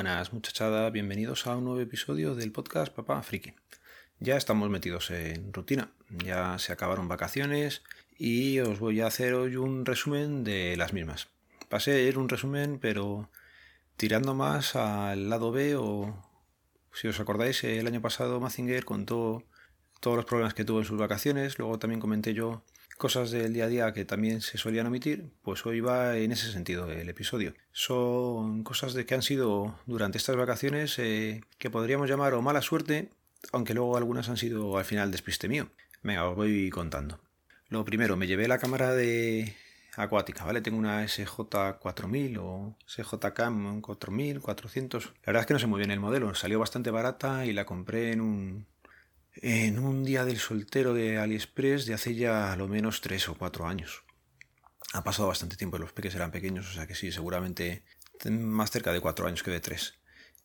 Buenas muchachada, bienvenidos a un nuevo episodio del podcast Papá Friki. Ya estamos metidos en rutina, ya se acabaron vacaciones y os voy a hacer hoy un resumen de las mismas. Pasé a ir un resumen, pero tirando más al lado B o si os acordáis, el año pasado Mazinger contó todos los problemas que tuvo en sus vacaciones, luego también comenté yo cosas del día a día que también se solían omitir, pues hoy va en ese sentido el episodio. Son cosas de que han sido durante estas vacaciones eh, que podríamos llamar o mala suerte, aunque luego algunas han sido al final despiste mío. Venga, os voy contando. Lo primero, me llevé la cámara de acuática, ¿vale? Tengo una SJ4000 o SJCAM 4000, 400. La verdad es que no sé muy bien el modelo, salió bastante barata y la compré en un en un día del soltero de AliExpress de hace ya lo menos tres o cuatro años. Ha pasado bastante tiempo, los peques eran pequeños, o sea que sí, seguramente más cerca de cuatro años que de tres.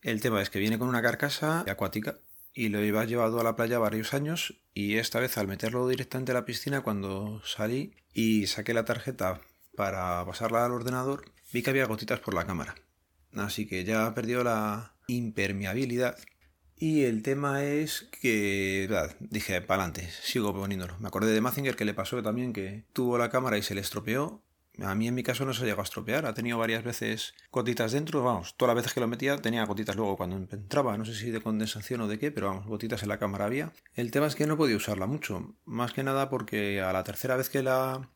El tema es que viene con una carcasa acuática y lo iba llevado a la playa varios años y esta vez al meterlo directamente a la piscina cuando salí y saqué la tarjeta para pasarla al ordenador vi que había gotitas por la cámara. Así que ya perdió la impermeabilidad y el tema es que, dije, para adelante, sigo poniéndolo. Me acordé de Mazinger que le pasó también que tuvo la cámara y se le estropeó. A mí en mi caso no se llegó a estropear, ha tenido varias veces gotitas dentro, vamos, todas las veces que lo metía tenía gotitas luego cuando entraba, no sé si de condensación o de qué, pero vamos, gotitas en la cámara había. El tema es que no podía usarla mucho, más que nada porque a la tercera vez que la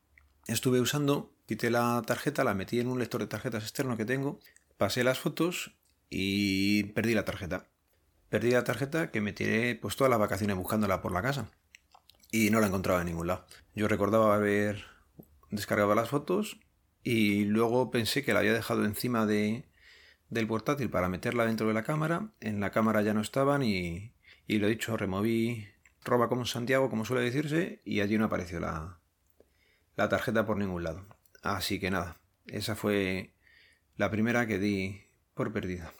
estuve usando, quité la tarjeta, la metí en un lector de tarjetas externo que tengo, pasé las fotos y perdí la tarjeta perdí la tarjeta que me tiré pues todas las vacaciones buscándola por la casa y no la encontraba en ningún lado. Yo recordaba haber descargado las fotos y luego pensé que la había dejado encima de, del portátil para meterla dentro de la cámara. En la cámara ya no estaban y, y lo dicho, removí roba como Santiago, como suele decirse, y allí no apareció la, la tarjeta por ningún lado. Así que nada, esa fue la primera que di por perdida.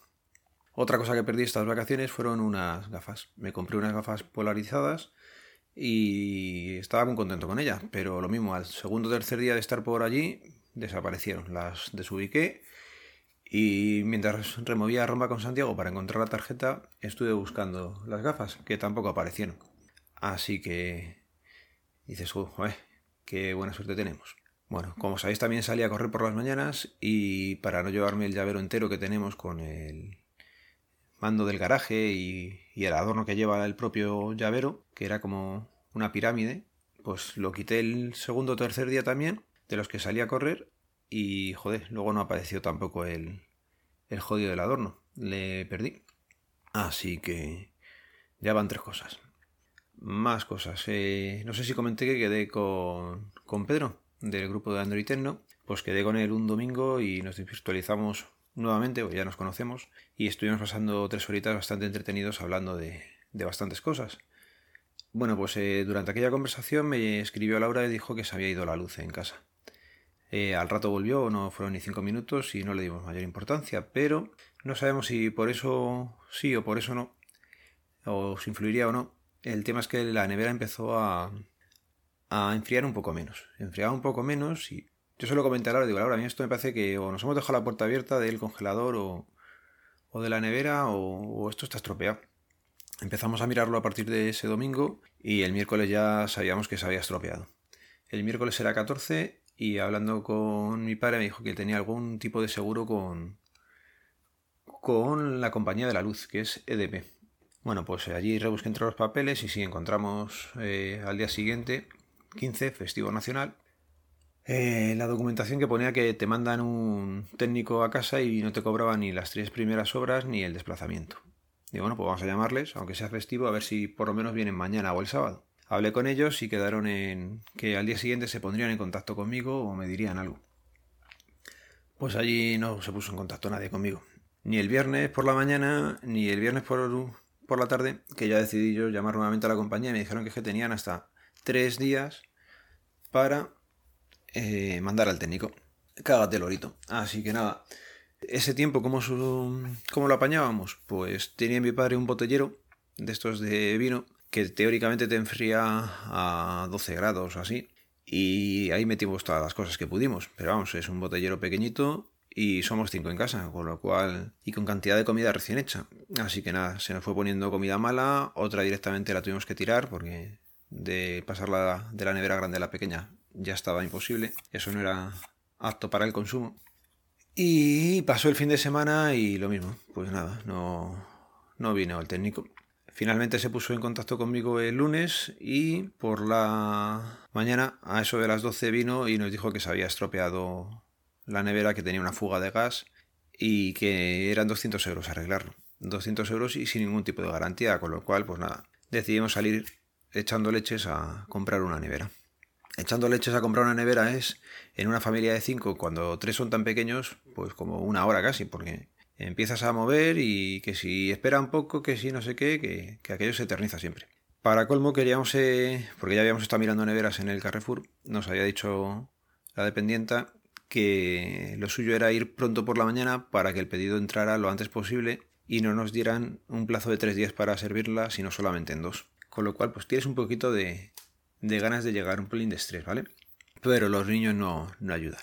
Otra cosa que perdí estas vacaciones fueron unas gafas. Me compré unas gafas polarizadas y estaba muy contento con ellas, pero lo mismo, al segundo o tercer día de estar por allí, desaparecieron. Las desubiqué y mientras removía Roma con Santiago para encontrar la tarjeta, estuve buscando las gafas, que tampoco aparecieron. Así que dices, joder, qué buena suerte tenemos. Bueno, como sabéis, también salí a correr por las mañanas y para no llevarme el llavero entero que tenemos con el mando del garaje y, el adorno que lleva el propio llavero, que era como una pirámide, pues lo quité el segundo o tercer día también, de los que salí a correr, y joder, luego no apareció tampoco el, el jodido del adorno, le perdí. Así que ya van tres cosas. Más cosas. Eh, no sé si comenté que quedé con, con Pedro, del grupo de Android Techno. Pues quedé con él un domingo y nos virtualizamos nuevamente, ya nos conocemos, y estuvimos pasando tres horitas bastante entretenidos hablando de, bastantes cosas. Bueno, pues eh, durante aquella conversación me escribió Laura y dijo que se había ido la luz en casa. Eh, al rato volvió, no fueron ni cinco minutos y no le dimos mayor importancia, pero no sabemos si por eso sí o por eso no, o si influiría o no. El tema es que la nevera empezó a, a enfriar un poco menos. Enfriaba un poco menos y yo se lo comenté a Laura, digo, Laura, a mí esto me parece que o nos hemos dejado la puerta abierta del congelador o, de la nevera o, esto está estropeado. Empezamos a mirarlo a partir de ese domingo y el miércoles ya sabíamos que se había estropeado. El miércoles era 14 y hablando con mi padre me dijo que tenía algún tipo de seguro con, con la compañía de la luz, que es EDP. Bueno, pues allí rebusqué entre los papeles y sí encontramos eh, al día siguiente, 15, festivo nacional, eh, la documentación que ponía que te mandan un técnico a casa y no te cobraban ni las tres primeras obras ni el desplazamiento. Y bueno, pues vamos a llamarles, aunque sea festivo, a ver si por lo menos vienen mañana o el sábado. Hablé con ellos y quedaron en que al día siguiente se pondrían en contacto conmigo o me dirían algo. Pues allí no se puso en contacto nadie conmigo. Ni el viernes por la mañana, ni el viernes por, por la tarde, que ya decidí yo llamar nuevamente a la compañía y me dijeron que, que tenían hasta tres días para eh, mandar al técnico. Cágate lorito. Así que nada. Ese tiempo, ¿cómo, ¿cómo lo apañábamos? Pues tenía mi padre un botellero de estos de vino que teóricamente te enfría a 12 grados así. Y ahí metimos todas las cosas que pudimos. Pero vamos, es un botellero pequeñito y somos cinco en casa, con lo cual, y con cantidad de comida recién hecha. Así que nada, se nos fue poniendo comida mala, otra directamente la tuvimos que tirar porque de pasarla de la nevera grande a la pequeña ya estaba imposible, eso no era apto para el consumo. Y pasó el fin de semana y lo mismo, pues nada, no, no vino el técnico. Finalmente se puso en contacto conmigo el lunes y por la mañana, a eso de las 12, vino y nos dijo que se había estropeado la nevera, que tenía una fuga de gas y que eran 200 euros arreglarlo. 200 euros y sin ningún tipo de garantía, con lo cual, pues nada, decidimos salir echando leches a comprar una nevera. Echando leches a comprar una nevera es, en una familia de cinco, cuando tres son tan pequeños, pues como una hora casi, porque empiezas a mover y que si espera un poco, que si no sé qué, que, aquello se eterniza siempre. Para colmo queríamos, eh, porque ya habíamos estado mirando neveras en el Carrefour, nos había dicho la dependienta que lo suyo era ir pronto por la mañana para que el pedido entrara lo antes posible y no nos dieran un plazo de tres días para servirla, sino solamente en dos. Con lo cual, pues tienes un poquito de, de ganas de llegar, un pelín de estrés, ¿vale? Pero los niños no, no ayudan.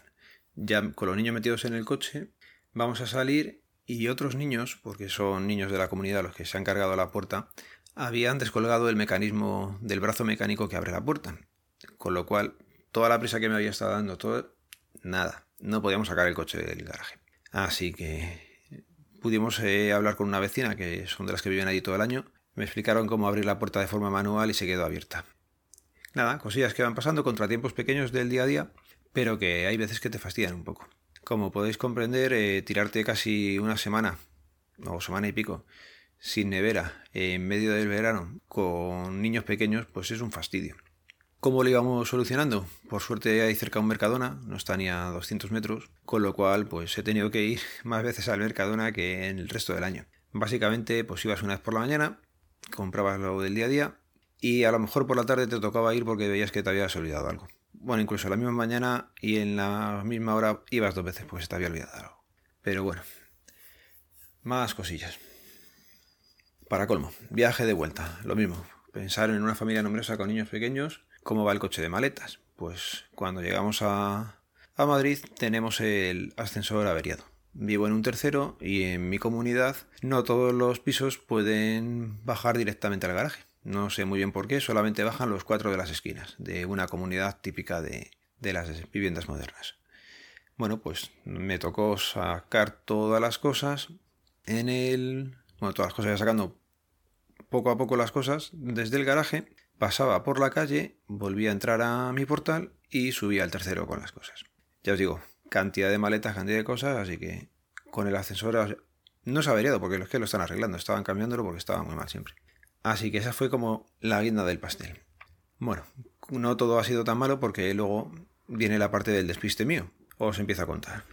Ya con los niños metidos en el coche, vamos a salir y otros niños, porque son niños de la comunidad los que se han cargado la puerta, habían descolgado el mecanismo del brazo mecánico que abre la puerta. Con lo cual, toda la prisa que me había estado dando, todo, nada, no podíamos sacar el coche del garaje. Así que pudimos eh, hablar con una vecina, que son de las que viven allí todo el año, me explicaron cómo abrir la puerta de forma manual y se quedó abierta. Nada, cosillas que van pasando, contratiempos pequeños del día a día, pero que hay veces que te fastidian un poco. Como podéis comprender, eh, tirarte casi una semana o semana y pico sin nevera en medio del verano con niños pequeños, pues es un fastidio. ¿Cómo lo íbamos solucionando? Por suerte hay cerca un Mercadona, no está ni a 200 metros, con lo cual pues he tenido que ir más veces al Mercadona que en el resto del año. Básicamente pues ibas una vez por la mañana, comprabas lo del día a día y a lo mejor por la tarde te tocaba ir porque veías que te habías olvidado algo bueno, incluso la misma mañana y en la misma hora ibas dos veces, pues te había olvidado algo. Pero bueno, más cosillas. Para colmo, viaje de vuelta, lo mismo. Pensar en una familia numerosa con niños pequeños, ¿cómo va el coche de maletas? Pues cuando llegamos a, a Madrid tenemos el ascensor averiado. Vivo en un tercero y en mi comunidad no todos los pisos pueden bajar directamente al garaje. No sé muy bien por qué, solamente bajan los cuatro de las esquinas, de una comunidad típica de, las viviendas modernas. Bueno, pues me tocó sacar todas las cosas en el... Bueno, todas las cosas, ya sacando poco a poco las cosas desde el garaje, pasaba por la calle, volvía a entrar a mi portal y subía al tercero con las cosas. Ya os digo, cantidad de maletas, cantidad de cosas, así que con el ascensor no se ha averiado porque los que lo están arreglando, estaban cambiándolo porque estaba muy mal siempre. Así que esa fue como la guinda del pastel. Bueno, no todo ha sido tan malo porque luego viene la parte del despiste mío. Os empiezo a contar.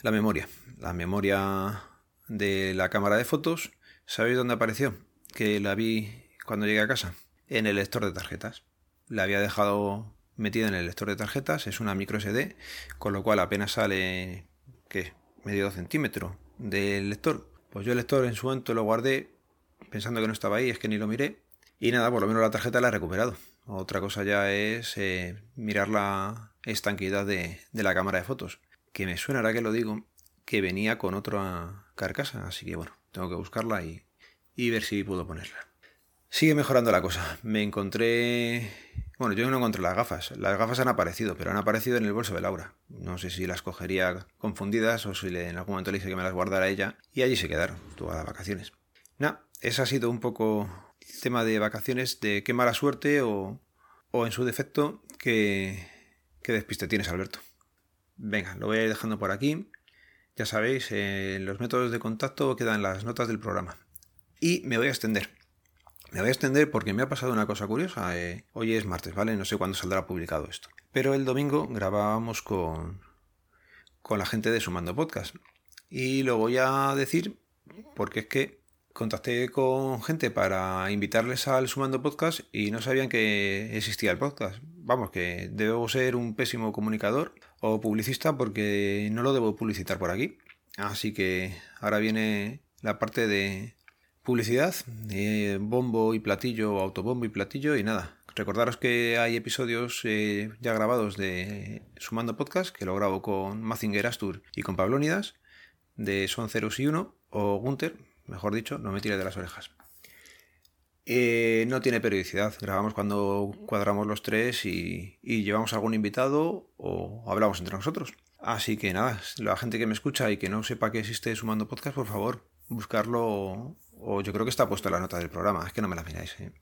La memoria. La memoria de la cámara de fotos. ¿Sabéis dónde apareció? Que la vi cuando llegué a casa. En el lector de tarjetas. La había dejado metida en el lector de tarjetas. Es una micro SD. Con lo cual apenas sale... ¿Qué? Medio centímetro del lector. Pues yo el lector en su momento lo guardé pensando que no estaba ahí, es que ni lo miré. Y nada, por lo menos la tarjeta la he recuperado. Otra cosa ya es eh, mirar la estanquidad de, la cámara de fotos. Que me suena, ahora que lo digo, que venía con otra carcasa. Así que bueno, tengo que buscarla y, ver si puedo ponerla. Sigue mejorando la cosa. Me encontré... Bueno, yo no encontré las gafas. Las gafas han aparecido, pero han aparecido en el bolso de Laura. No sé si las cogería confundidas o si en algún momento le dije que me las guardara ella. Y allí se quedaron, todas las vacaciones. No, ese ha sido un poco el tema de vacaciones, de qué mala suerte o, o en su defecto, qué, qué despiste tienes, Alberto. Venga, lo voy a ir dejando por aquí. Ya sabéis, eh, los métodos de contacto quedan las notas del programa. Y me voy a extender. Me voy a extender porque me ha pasado una cosa curiosa. Eh, hoy es martes, ¿vale? No sé cuándo saldrá publicado esto. Pero el domingo grabábamos con, con la gente de Sumando Podcast. Y lo voy a decir porque es que contacté con gente para invitarles al Sumando Podcast y no sabían que existía el podcast. Vamos, que debo ser un pésimo comunicador o publicista porque no lo debo publicitar por aquí. Así que ahora viene la parte de publicidad, bombo y platillo, autobombo y platillo y nada. Recordaros que hay episodios eh, ya grabados de Sumando Podcast, que lo grabo con Mazinger Astur y con Pablónidas, de Son Ceros y Uno, o Gunter, mejor dicho, no me tire de las orejas. Eh, no tiene periodicidad, grabamos cuando cuadramos los tres y, y llevamos algún invitado o hablamos entre nosotros. Así que nada, la gente que me escucha y que no sepa que existe Sumando Podcast, por favor, buscarlo o yo creo que está puesto en la nota del programa, es que no me la miráis. ¿eh?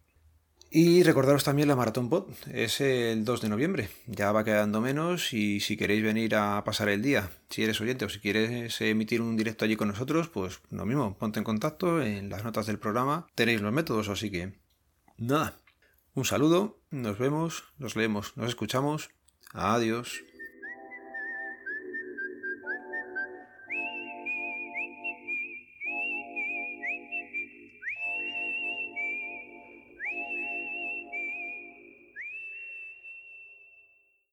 Y recordaros también la Maratón Pod, es el 2 de noviembre, ya va quedando menos y si queréis venir a pasar el día, si eres oyente o si quieres emitir un directo allí con nosotros, pues lo mismo, ponte en contacto en las notas del programa, tenéis los métodos, así que nada, un saludo, nos vemos, nos leemos, nos escuchamos, adiós.